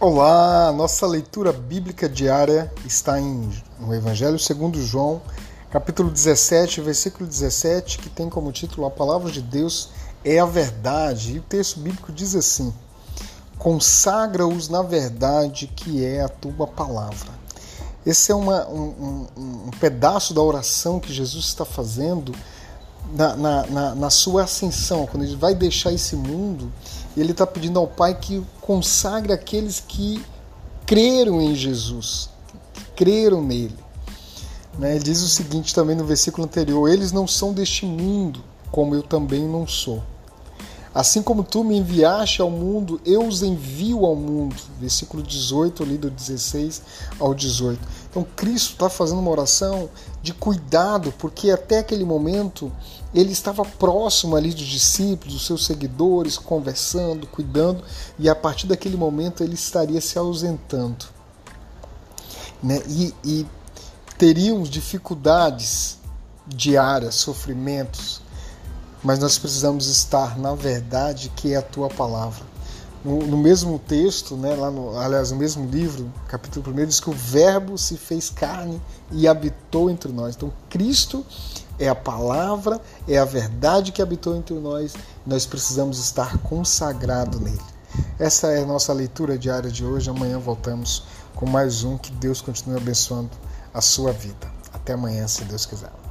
Olá, nossa leitura bíblica diária está em, no Evangelho segundo João, capítulo 17, versículo 17, que tem como título A Palavra de Deus é a Verdade. E o texto bíblico diz assim: Consagra-os na verdade que é a tua palavra. Esse é uma, um, um, um pedaço da oração que Jesus está fazendo na, na, na, na, sua ascensão, quando ele vai deixar esse mundo, ele está pedindo ao Pai que consagre aqueles que creram em Jesus, que creram nele. Né? Ele diz o seguinte também no versículo anterior: Eles não são deste mundo, como eu também não sou. Assim como tu me enviaste ao mundo, eu os envio ao mundo. Versículo 18, ali do 16 ao 18. Então Cristo está fazendo uma oração de cuidado, porque até aquele momento ele estava próximo ali dos discípulos, dos seus seguidores, conversando, cuidando, e a partir daquele momento ele estaria se ausentando. Né? E, e teríamos dificuldades diárias, sofrimentos, mas nós precisamos estar na verdade que é a tua palavra. No, no mesmo texto, né, lá no, aliás, no mesmo livro, capítulo 1, diz que o Verbo se fez carne e habitou entre nós. Então, Cristo é a palavra, é a verdade que habitou entre nós, nós precisamos estar consagrado nele. Essa é a nossa leitura diária de hoje. Amanhã voltamos com mais um. Que Deus continue abençoando a sua vida. Até amanhã, se Deus quiser.